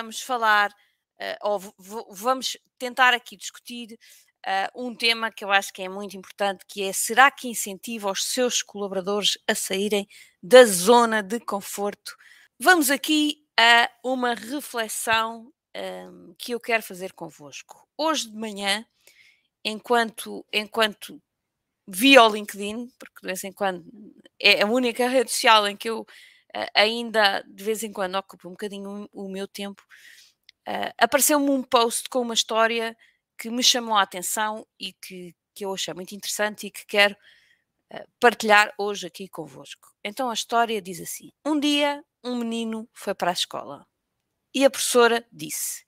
vamos falar, uh, ou vamos tentar aqui discutir uh, um tema que eu acho que é muito importante, que é será que incentiva os seus colaboradores a saírem da zona de conforto? Vamos aqui a uma reflexão um, que eu quero fazer convosco. Hoje de manhã, enquanto, enquanto vi ao LinkedIn, porque de vez em quando é a única rede social em que eu ainda de vez em quando ocupo um bocadinho o, o meu tempo, uh, apareceu-me um post com uma história que me chamou a atenção e que, que eu achei muito interessante e que quero uh, partilhar hoje aqui convosco. Então a história diz assim: Um dia um menino foi para a escola e a professora disse: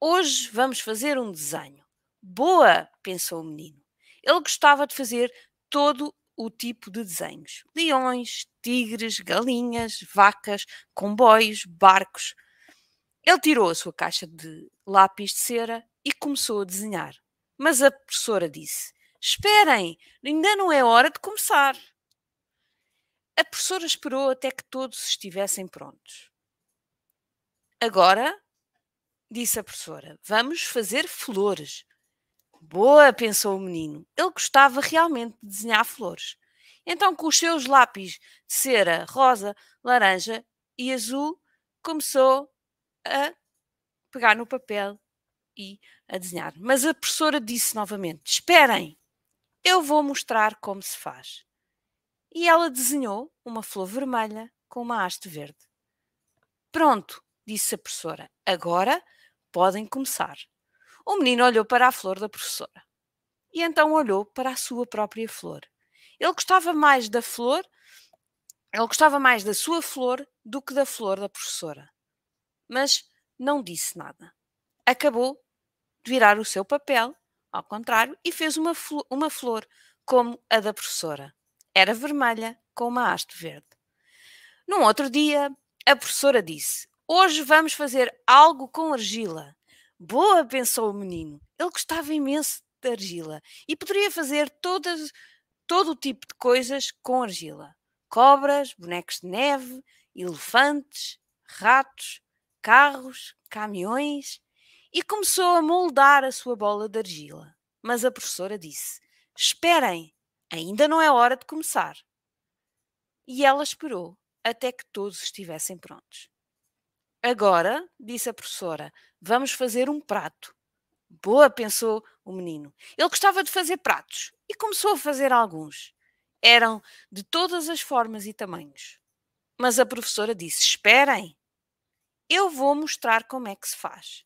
Hoje vamos fazer um desenho. Boa, pensou o menino. Ele gostava de fazer todo o tipo de desenhos: leões, tigres, galinhas, vacas, comboios, barcos. Ele tirou a sua caixa de lápis de cera e começou a desenhar. Mas a professora disse: Esperem, ainda não é hora de começar. A professora esperou até que todos estivessem prontos. Agora, disse a professora, vamos fazer flores. Boa, pensou o menino. Ele gostava realmente de desenhar flores. Então, com os seus lápis de cera rosa, laranja e azul, começou a pegar no papel e a desenhar. Mas a professora disse novamente: Esperem, eu vou mostrar como se faz. E ela desenhou uma flor vermelha com uma haste verde. Pronto, disse a professora. Agora podem começar. O menino olhou para a flor da professora e então olhou para a sua própria flor. Ele gostava mais da flor, ele gostava mais da sua flor do que da flor da professora. Mas não disse nada. Acabou de virar o seu papel, ao contrário, e fez uma, uma flor como a da professora. Era vermelha com uma haste verde. Num outro dia, a professora disse: Hoje vamos fazer algo com argila. Boa, pensou o menino. Ele gostava imenso de argila e poderia fazer todas, todo o tipo de coisas com argila: cobras, bonecos de neve, elefantes, ratos, carros, caminhões. E começou a moldar a sua bola de argila. Mas a professora disse: Esperem, ainda não é hora de começar. E ela esperou até que todos estivessem prontos. Agora, disse a professora, vamos fazer um prato. Boa, pensou o menino. Ele gostava de fazer pratos e começou a fazer alguns. Eram de todas as formas e tamanhos. Mas a professora disse: Esperem, eu vou mostrar como é que se faz.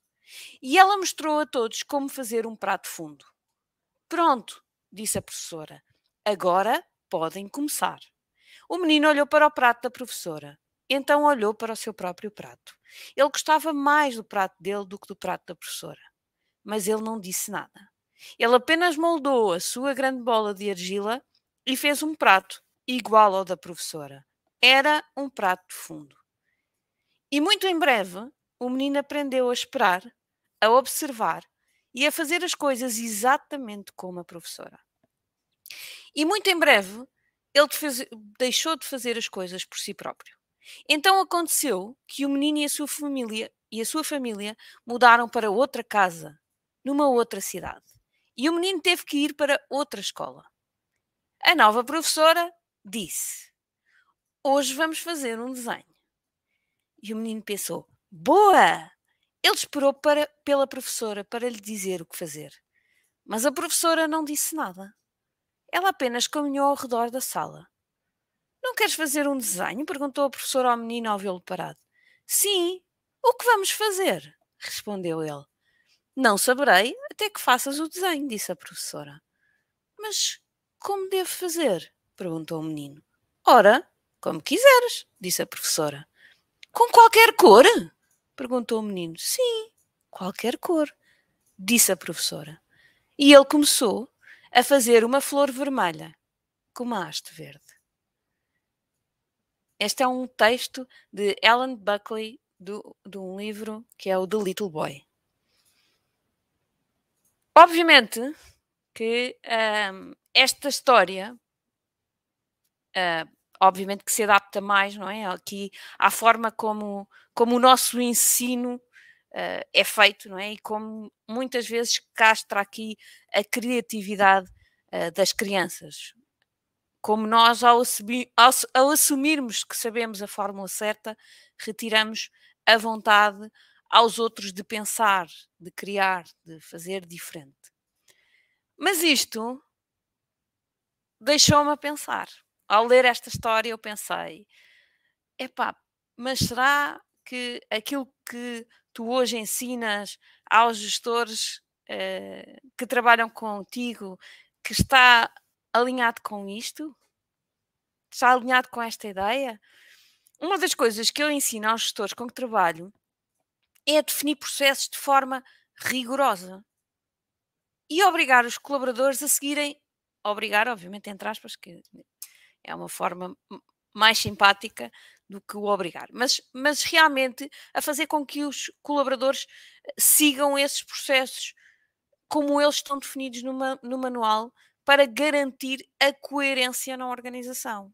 E ela mostrou a todos como fazer um prato fundo. Pronto, disse a professora. Agora podem começar. O menino olhou para o prato da professora. Então olhou para o seu próprio prato. Ele gostava mais do prato dele do que do prato da professora. Mas ele não disse nada. Ele apenas moldou a sua grande bola de argila e fez um prato igual ao da professora. Era um prato de fundo. E muito em breve, o menino aprendeu a esperar, a observar e a fazer as coisas exatamente como a professora. E muito em breve, ele fez, deixou de fazer as coisas por si próprio. Então aconteceu que o menino e a sua família e a sua família mudaram para outra casa, numa outra cidade. E o menino teve que ir para outra escola. A nova professora disse: Hoje vamos fazer um desenho. E o menino pensou: Boa! Ele esperou para, pela professora para lhe dizer o que fazer. Mas a professora não disse nada. Ela apenas caminhou ao redor da sala não queres fazer um desenho? perguntou a professora ao menino ao vê-lo parado. Sim. O que vamos fazer? respondeu ele. Não saberei até que faças o desenho, disse a professora. Mas como devo fazer? perguntou o menino. Ora, como quiseres, disse a professora. Com qualquer cor? perguntou o menino. Sim, qualquer cor, disse a professora. E ele começou a fazer uma flor vermelha com uma haste verde. Este é um texto de Ellen Buckley, do, de um livro que é o The Little Boy. Obviamente que esta história, uh, obviamente que se adapta mais, não é? Aqui à forma como, como o nosso ensino uh, é feito, não é? E como muitas vezes castra aqui a criatividade uh, das crianças. Como nós, ao, ao, ao assumirmos que sabemos a fórmula certa, retiramos a vontade aos outros de pensar, de criar, de fazer diferente. Mas isto deixou-me a pensar. Ao ler esta história, eu pensei: epá, mas será que aquilo que tu hoje ensinas aos gestores uh, que trabalham contigo, que está alinhado com isto? Está alinhado com esta ideia? Uma das coisas que eu ensino aos gestores com que trabalho é definir processos de forma rigorosa e obrigar os colaboradores a seguirem, obrigar, obviamente, entre aspas, que é uma forma mais simpática do que o obrigar, mas, mas realmente a fazer com que os colaboradores eh, sigam esses processos como eles estão definidos no, no manual para garantir a coerência na organização.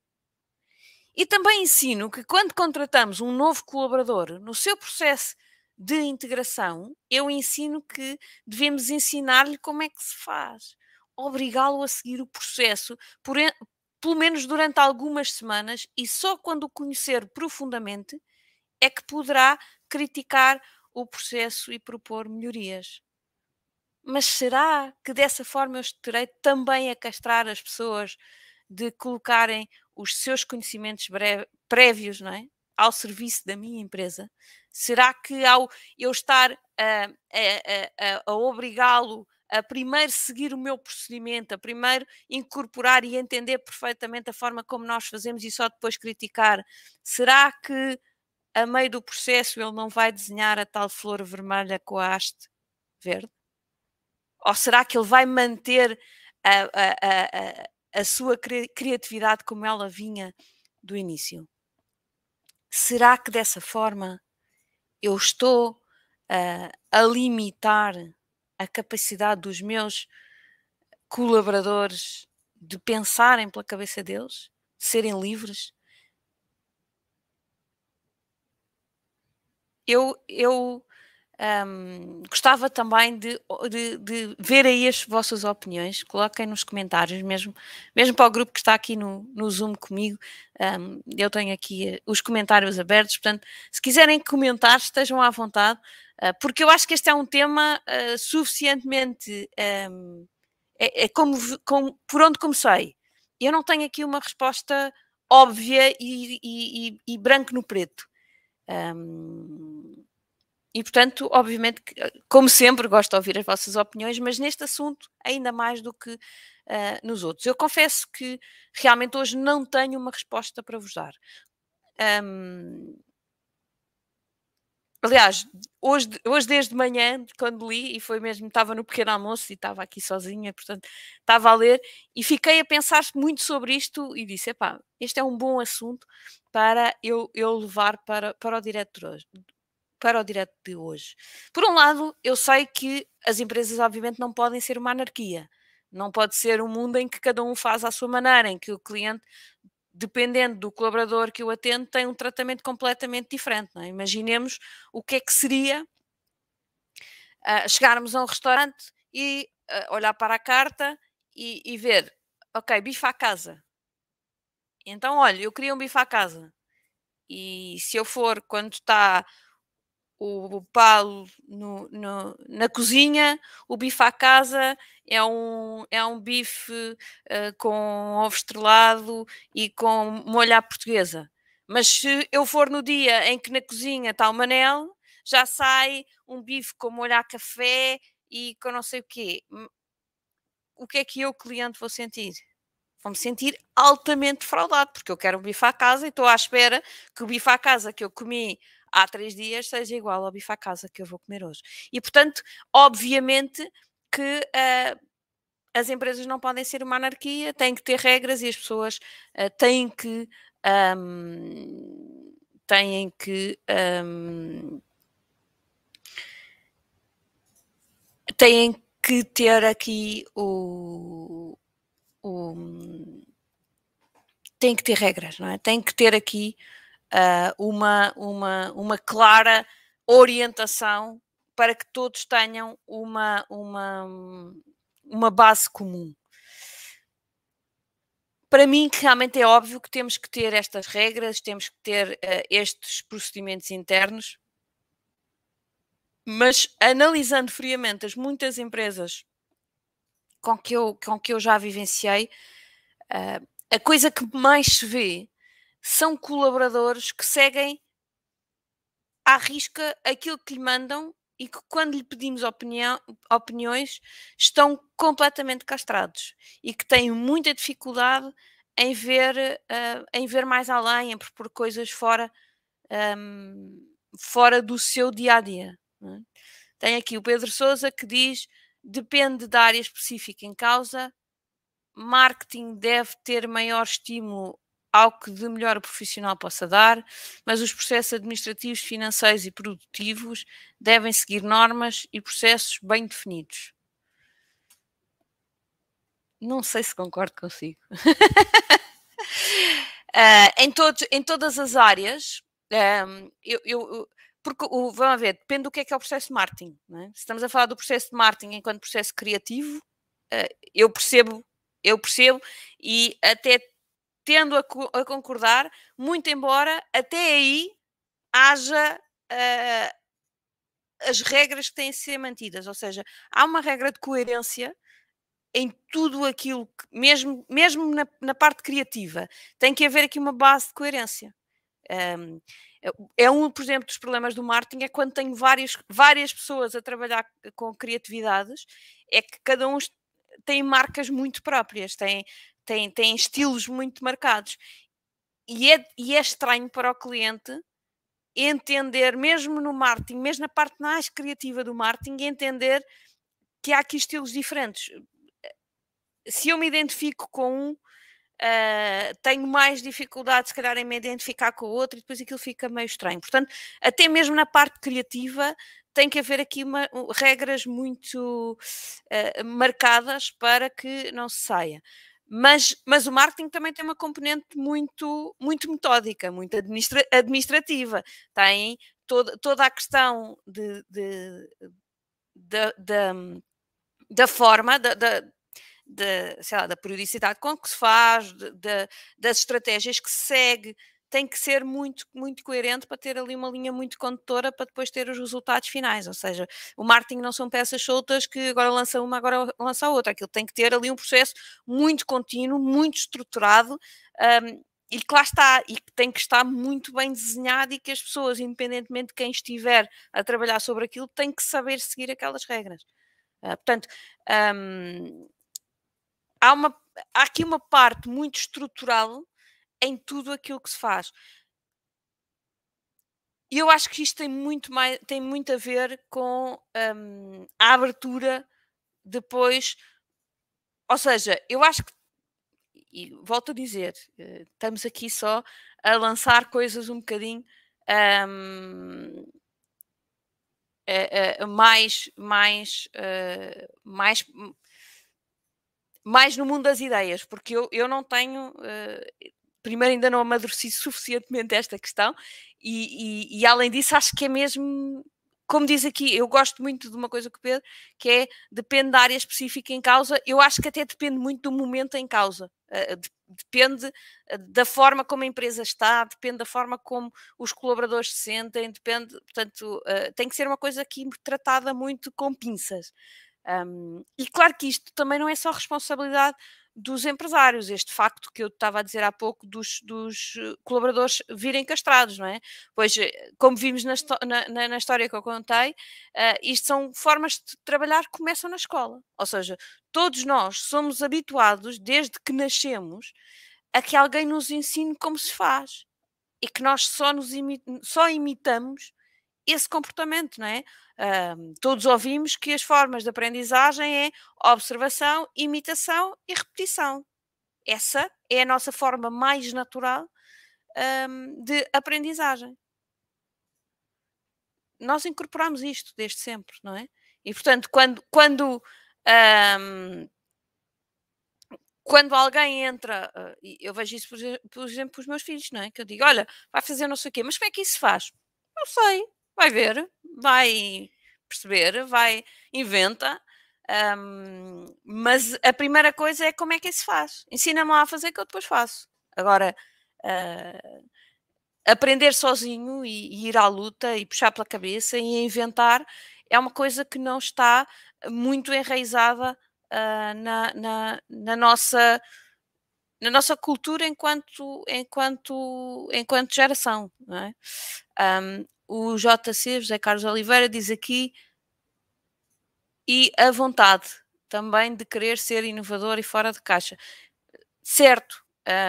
E também ensino que quando contratamos um novo colaborador no seu processo de integração, eu ensino que devemos ensinar-lhe como é que se faz, obrigá-lo a seguir o processo, por, pelo menos durante algumas semanas, e só quando o conhecer profundamente é que poderá criticar o processo e propor melhorias. Mas será que dessa forma eu estarei também a castrar as pessoas de colocarem os seus conhecimentos prévios não é? ao serviço da minha empresa? Será que ao eu estar a, a, a, a obrigá-lo a primeiro seguir o meu procedimento, a primeiro incorporar e entender perfeitamente a forma como nós fazemos e só depois criticar, será que a meio do processo ele não vai desenhar a tal flor vermelha com a haste verde? Ou será que ele vai manter a, a, a, a sua criatividade como ela vinha do início? Será que dessa forma eu estou uh, a limitar a capacidade dos meus colaboradores de pensarem pela cabeça deles, de serem livres. Eu, eu um, gostava também de, de, de, ver aí as vossas opiniões, coloquem nos comentários, mesmo, mesmo para o grupo que está aqui no, no Zoom comigo, um, eu tenho aqui eh, os comentários abertos, portanto, se quiserem comentar, estejam à vontade. Ah, porque eu acho que este é um tema uh, suficientemente. Um, é, é como, como, por onde comecei. Eu não tenho aqui uma resposta óbvia e, e, e, e branco no preto. Um, e, portanto, obviamente, como sempre, gosto de ouvir as vossas opiniões, mas neste assunto, ainda mais do que uh, nos outros. Eu confesso que realmente hoje não tenho uma resposta para vos dar. Um, Aliás, hoje, hoje desde manhã, quando li, e foi mesmo, estava no pequeno almoço e estava aqui sozinha, portanto, estava a ler e fiquei a pensar muito sobre isto e disse: epá, este é um bom assunto para eu, eu levar para, para o direto de hoje. Para o direto de hoje. Por um lado, eu sei que as empresas, obviamente, não podem ser uma anarquia. Não pode ser um mundo em que cada um faz à sua maneira, em que o cliente dependendo do colaborador que eu atendo, tem um tratamento completamente diferente. É? Imaginemos o que é que seria uh, chegarmos a um restaurante e uh, olhar para a carta e, e, ver, ok, bife à casa. Então, olha, eu queria um bife à casa. E se eu for quando está o, palo no, no, na cozinha, o bife à casa é um, é um bife uh, com ovo estrelado e com molho à portuguesa. Mas se eu for no dia em que na cozinha está o manel, já sai um bife com molho café e com não sei o quê. O que é que eu, cliente, vou sentir? Vou-me sentir altamente defraudado, porque eu quero um bife à casa e estou à espera que o bife à casa que eu comi há três dias seja igual ao bife à casa que eu vou comer hoje. E, portanto, obviamente que uh, as empresas não podem ser uma anarquia, têm que ter regras e as pessoas uh, têm que. Um, têm que. Um, têm que ter aqui o, o tem que ter regras, não é? Tem que ter aqui uh, uma, uma, uma clara orientação para que todos tenham uma, uma, uma base comum. Para mim, realmente é óbvio que temos que ter estas regras, temos que ter uh, estes procedimentos internos, mas analisando friamente as muitas empresas com que eu, com que eu já vivenciei, uh, a coisa que mais se vê são colaboradores que seguem à risca aquilo que lhe mandam e que quando lhe pedimos opinião, opiniões estão completamente castrados e que têm muita dificuldade em ver, uh, em ver mais além, em propor coisas fora, um, fora do seu dia a dia. É? Tem aqui o Pedro Souza que diz: depende da área específica em causa, marketing deve ter maior estímulo ao que de melhor o profissional possa dar, mas os processos administrativos, financeiros e produtivos devem seguir normas e processos bem definidos. Não sei se concordo consigo. uh, em, todo, em todas as áreas, um, ehm, eu, eu, porque o, vamos ver, depende do que é que é o processo de marketing. É? Se estamos a falar do processo de marketing enquanto processo criativo, uh, eu percebo, eu percebo e até tendo a, a concordar, muito embora até aí haja uh, as regras que têm de ser mantidas, ou seja, há uma regra de coerência em tudo aquilo, que, mesmo, mesmo na, na parte criativa, tem que haver aqui uma base de coerência. Um, é um, por exemplo, dos problemas do marketing é quando tenho várias, várias pessoas a trabalhar com criatividades, é que cada um tem marcas muito próprias, tem, tem, tem estilos muito marcados. E é, e é estranho para o cliente entender, mesmo no marketing, mesmo na parte mais criativa do marketing, entender que há aqui estilos diferentes. Se eu me identifico com um, uh, tenho mais dificuldade, se calhar, em me identificar com o outro, e depois aquilo fica meio estranho. Portanto, até mesmo na parte criativa, tem que haver aqui uma, regras muito uh, marcadas para que não se saia. Mas, mas o marketing também tem uma componente muito, muito metódica, muito administra administrativa. Tem toda, toda a questão de, de, de, de da forma, da, da, lá, da periodicidade com que se faz, de, de, das estratégias que se segue, tem que ser muito, muito coerente para ter ali uma linha muito condutora para depois ter os resultados finais. Ou seja, o marketing não são peças soltas que agora lança uma, agora lança outra. Aquilo tem que ter ali um processo muito contínuo, muito estruturado. Um, e que lá está, e que tem que estar muito bem desenhado e que as pessoas, independentemente de quem estiver a trabalhar sobre aquilo, têm que saber seguir aquelas regras. Uh, portanto, um, há, uma, há aqui uma parte muito estrutural em tudo aquilo que se faz. E eu acho que isto tem muito, mais, tem muito a ver com um, a abertura depois. Ou seja, eu acho que, e volto a dizer, eh, estamos aqui só a lançar coisas um bocadinho um, uh, uh, mais, mais, uh, mais, mais no mundo das ideias, porque eu, eu não tenho primeiro ainda não amadureci suficientemente esta questão e, e, e, além disso acho que é mesmo como diz aqui, eu gosto muito de uma coisa que o Pedro, que é depende da área específica em causa, eu acho que até depende muito do momento em causa, uh, depende eh, da forma como a empresa está, depende da forma como os colaboradores se sentem, depende, portanto, tem que ser uma coisa aqui tratada muito com pinças. E claro que isto também não é só responsabilidade dos empresários, este facto que eu estava a dizer há pouco dos, dos eh, colaboradores virem castrados, não é? Pois, eh, como vimos na, na, na história que eu contei, uh, isto são formas de trabalhar que começam na escola, ou seja, todos nós somos habituados, desde que nascemos, a que alguém nos ensine como se faz e que nós só, nos imi só imitamos esse comportamento, não é? Uh, todos ouvimos que as formas de aprendizagem é observação, imitação e repetição. Essa é a nossa forma mais natural um, de aprendizagem. Nós incorporamos isto desde sempre, não é? E portanto, quando, quando, um, quando alguém entra, uh, eu vejo isso, por, exemplo, com os meus filhos, não é? Que eu digo, olha, vai fazer não sei o quê, mas como é que isso se faz? Não sei, vai ver, vai perceber, vai, inventa, um, mas a primeira coisa é como é que isso se faz. Ensina-me a fazer que eu depois faço. Agora, uh, aprender sozinho e, e, ir à luta e puxar pela cabeça e inventar é uma coisa que não está muito enraizada uh, na, na, na, nossa na nossa cultura enquanto enquanto enquanto geração é? um, o JC José Carlos Oliveira diz aqui e a vontade também de querer ser inovador e fora de caixa certo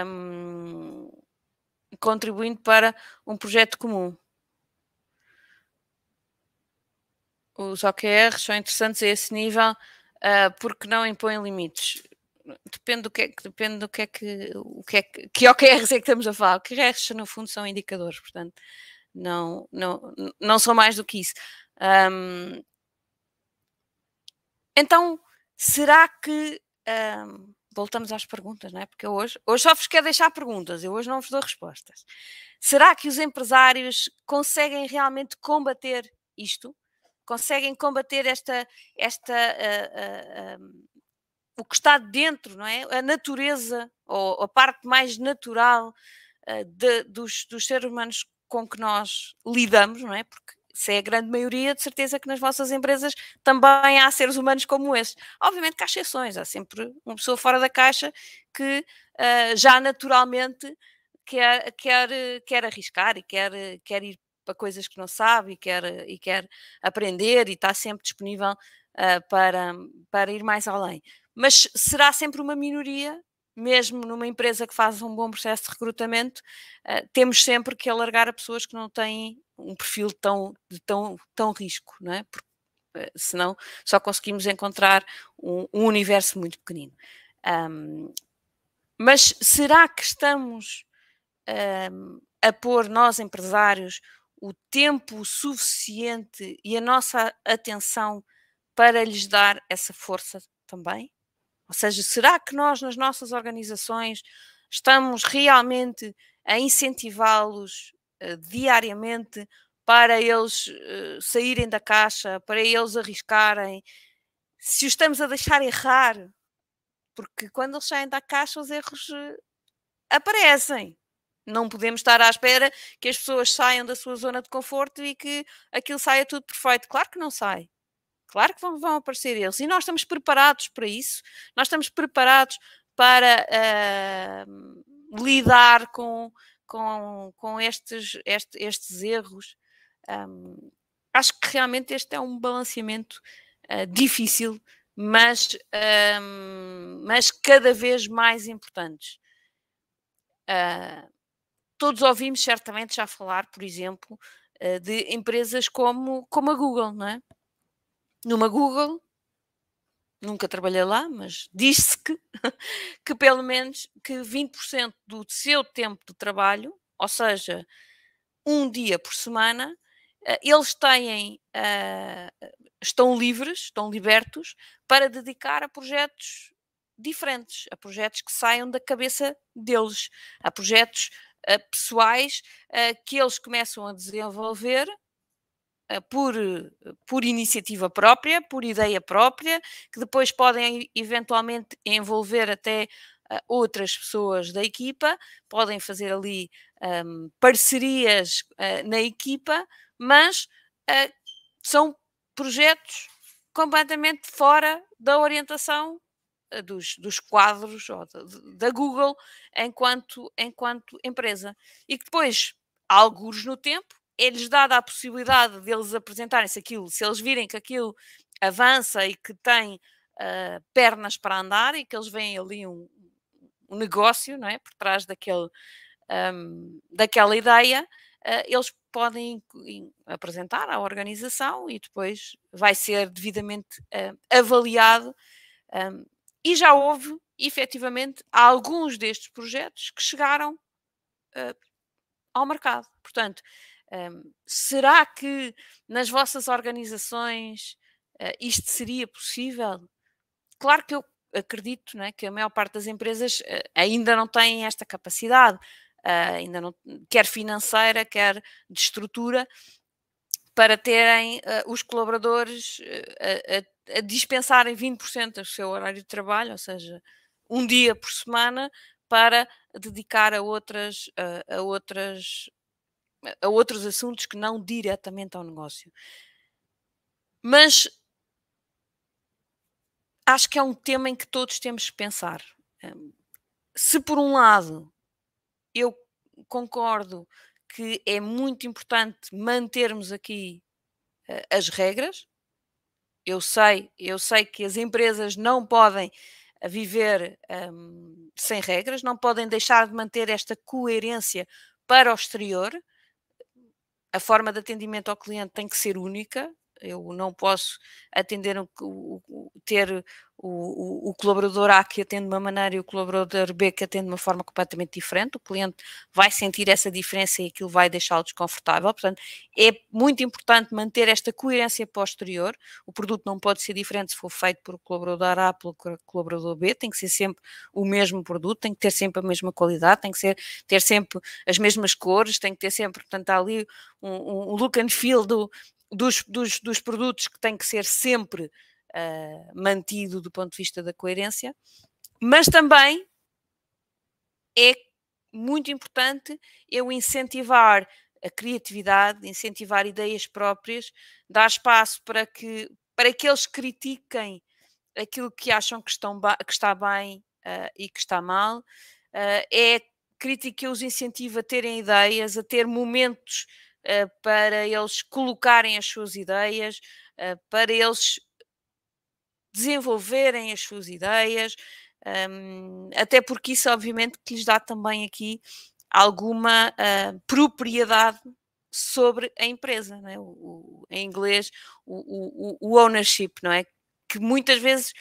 um, contribuindo para um projeto comum. Os OKRs são interessantes a esse nível uh, porque não impõem limites. Depende do que é que, depende do que é que, o que é que, que OKRs é que estamos a falar. OKRs, no fundo, são indicadores, portanto, não, não, não são mais do que isso. Um, então, será que um, voltamos às perguntas, não é? Porque hoje, hoje só vos quero deixar perguntas, eu hoje não vos dou respostas. Será que os empresários conseguem realmente combater isto? Conseguem combater esta, esta uh, uh, uh, o que está dentro, não é? A natureza, ou a parte mais natural de, dos, dos seres humanos com que nós lidamos, não é? Porque se é a grande maioria, de certeza que nas vossas empresas também há seres humanos como esses. Obviamente que há exceções, há sempre uma pessoa fora da caixa que uh, já naturalmente quer, quer, quer arriscar e quer, quer ir para coisas que não sabe e quer, e quer aprender e está sempre disponível uh, para, para ir mais além. Mas será sempre uma minoria mesmo numa empresa que faz um bom processo de recrutamento, uh, temos sempre que alargar a pessoas que não têm um perfil tão, de tão, tão risco, não é? Porque, uh, senão só conseguimos encontrar um, um universo muito pequenino. Um, mas será que estamos um, a pôr nós, empresários, o tempo suficiente e a nossa atenção para lhes dar essa força também? Ou seja, será que nós, nas nossas organizações, estamos realmente a incentivá-los uh, diariamente para eles uh, saírem da caixa, para eles arriscarem? Se os estamos a deixar errar, porque quando eles saem da caixa, os erros uh, aparecem. Não podemos estar à espera que as pessoas saiam da sua zona de conforto e que aquilo saia tudo perfeito. Claro que não sai. Claro que vão, vão aparecer eles. E nós estamos preparados para isso. Nós estamos preparados para uh, lidar com, com, com estes, este, estes erros. Um, acho que realmente este é um balanceamento uh, difícil, mas, um, mas cada vez mais importante. Uh, todos ouvimos certamente já falar, por exemplo, uh, de empresas como, como a Google, não é? Numa Google, nunca trabalhei lá, mas disse que, que pelo menos que 20% do seu tempo de trabalho, ou seja, um dia por semana, eh, eles têm, uh, estão livres, estão libertos para dedicar a projetos diferentes, a projetos que saiam da cabeça deles, a projetos uh, pessoais que eles começam a desenvolver eh, por, por iniciativa própria, por ideia própria, que depois podem eventualmente envolver até uh, outras pessoas da equipa, podem fazer ali um, parcerias uh, na equipa, mas uh, são projetos completamente fora da orientação dos, dos quadros da, da Google enquanto, enquanto empresa. E que depois, alguns no tempo, é-lhes dada a possibilidade deles apresentarem-se aquilo, se eles virem que aquilo avança e que tem uh, pernas para andar e que eles veem ali um, um negócio, não é? Por trás daquele, um, daquela ideia, uh, eles podem apresentar à organização e depois vai ser devidamente uh, avaliado. Um, e já houve, efetivamente, alguns destes projetos que chegaram ao mercado. Portanto, um, será que nas vossas organizações uh, isto seria possível? Claro que eu acredito né, que a maior parte das empresas uh, ainda não têm esta capacidade, uh, ainda não, quer financeira, quer de estrutura, para terem os colaboradores uh, a, a, dispensarem 20% do seu horário de trabalho, ou seja, um dia por semana, para dedicar a outras, a outras a outros assuntos que não diretamente ao negócio. Mas acho que é um tema em que todos temos que pensar. Hum, se por um lado eu concordo que é muito importante mantermos aqui uh, as regras, eu sei, eu sei que as empresas não podem eh, viver um, sem regras, não podem deixar de manter esta coerência para o exterior. A forma de atendimento ao cliente tem que ser única, eu não posso atender o, ter o, o, o, colaborador A que atende de uma maneira e o colaborador B que atende de uma forma completamente diferente. O cliente vai sentir essa diferença e aquilo vai deixá-lo desconfortável. Portanto, é muito importante manter esta coerência posterior. O produto não pode ser diferente se for feito por colaborador A pelo colaborador B, tem que ser sempre o mesmo produto, tem que ter sempre a mesma qualidade, tem que ser, ter sempre as mesmas cores, tem que ter sempre, portanto, ali um, um look and feel do, dos, dos, dos produtos que tem que ser sempre uh, mantido do ponto de vista da coerência, mas também é muito importante eu incentivar a criatividade, incentivar ideias próprias, dar espaço para que, para que eles critiquem aquilo que acham que, estão que está bem uh, e que está mal. Uh, é crítica que os incentiva a terem ideias, a ter momentos para eles colocarem as suas ideias, para eles desenvolverem as suas ideias, um, até porque isso, obviamente, que lhes dá também aqui alguma uh, propriedade sobre a empresa, é? o, o, em inglês, o, o, ownership, não é? Que muitas vezes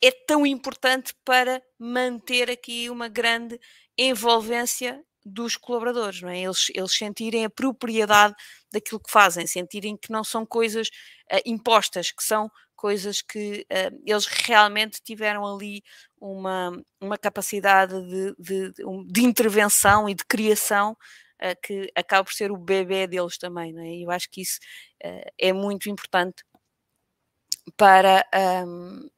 é tão importante para manter aqui uma grande envolvência dos colaboradores, não é? Eles, eles sentirem a propriedade daquilo que fazem, sentirem que não são coisas uh, impostas, que são coisas que uh, eles realmente tiveram ali uma, uma capacidade de, de, de intervenção e de criação uh, que acaba por ser o bebê deles também, não é? Eu acho que isso é muito importante para, um,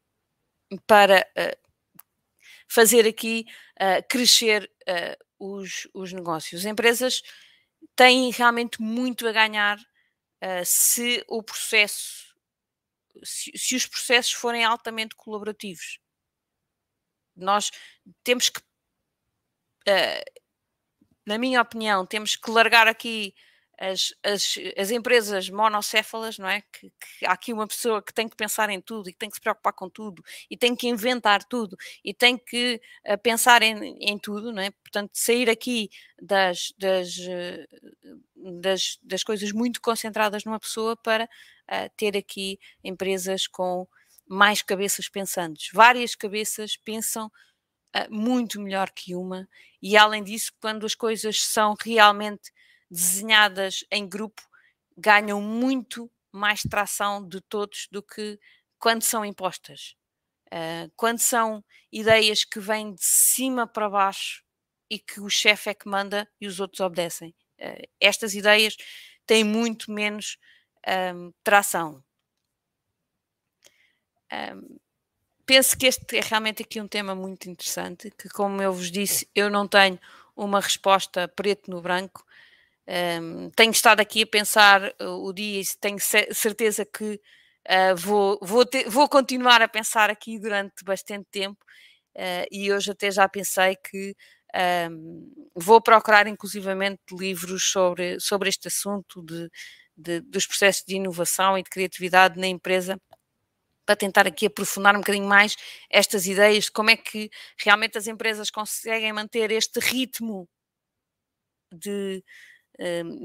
para fazer aqui crescer os, os negócios. As empresas têm realmente muito a ganhar se o processo se, se os processos forem altamente colaborativos. Nós temos que, uh, na minha opinião, temos que largar aqui as, as, as empresas monocéfalas, não é? Que, que, há aqui uma pessoa que tem que pensar em tudo e que tem que se preocupar com tudo e tem que inventar tudo e tem que uh, pensar em, em, tudo, não é? Portanto, sair aqui das, das, uh, das, das coisas muito concentradas numa pessoa para uh, ter aqui empresas com mais cabeças pensantes. Várias cabeças pensam muito melhor que uma e, além disso, quando as coisas são realmente desenhadas em grupo ganham muito mais tração de todos do que quando são impostas. Uh, quando são ideias que vêm de cima para baixo e que o chefe é que manda e os outros obedecem. Uh, estas ideias têm muito menos um, tração. Um, penso que este é realmente aqui um tema muito interessante, que como eu vos disse, eu não tenho uma resposta preto no branco, um, tenho estado aqui a pensar uh, o dia e tenho certeza que uh, vou, vou, ter, vou continuar a pensar aqui durante bastante tempo uh, e hoje até já pensei que um, vou procurar inclusivamente livros sobre, sobre este assunto de, de, dos processos de inovação e de criatividade na empresa para tentar aqui aprofundar um bocadinho mais estas ideias de como é que realmente as empresas conseguem manter este ritmo de,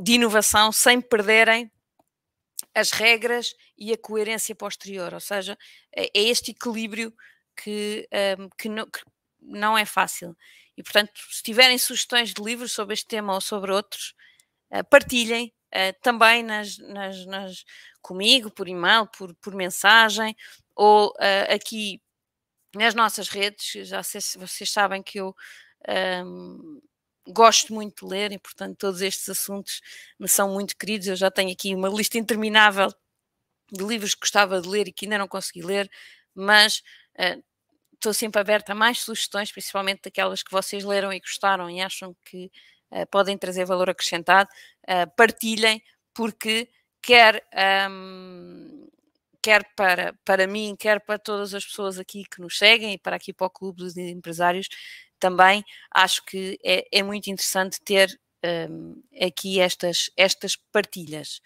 de inovação sem perderem as regras e a coerência posterior, ou seja, é, é este equilíbrio que, um, que, não, que, não, é fácil. E, portanto, se tiverem sugestões de livros sobre este tema ou sobre outros, uh, partilhem uh, também nas, nas, nas, comigo, por e-mail, por, por mensagem, ou uh, aqui nas nossas redes, já sei, vocês sabem que eu um, gosto muito de ler e, portanto, todos estes assuntos me são muito queridos. Eu já tenho aqui uma lista interminável de livros que gostava de ler e que ainda não consegui ler, mas uh, estou sempre aberta a mais sugestões, principalmente daquelas que vocês leram e gostaram e acham que uh, podem trazer valor acrescentado. Uh, partilhem, porque quer, um, quer para, para mim, quer para todas as pessoas aqui que nos seguem e para aqui para o Clube dos Empresários, também acho que é, é muito interessante ter um, aqui estas, estas partilhas.